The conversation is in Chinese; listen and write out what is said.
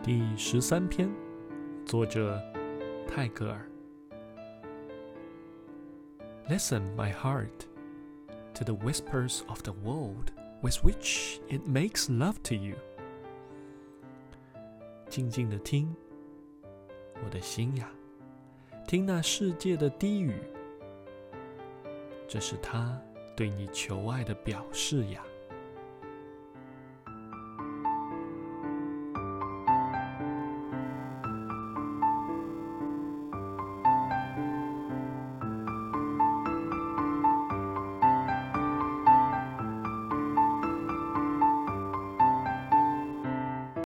第十三篇，作者泰戈尔。Listen, my heart, to the whispers of the world with which it makes love to you. 静静的听，我的心呀，听那世界的低语，这是他对你求爱的表示呀。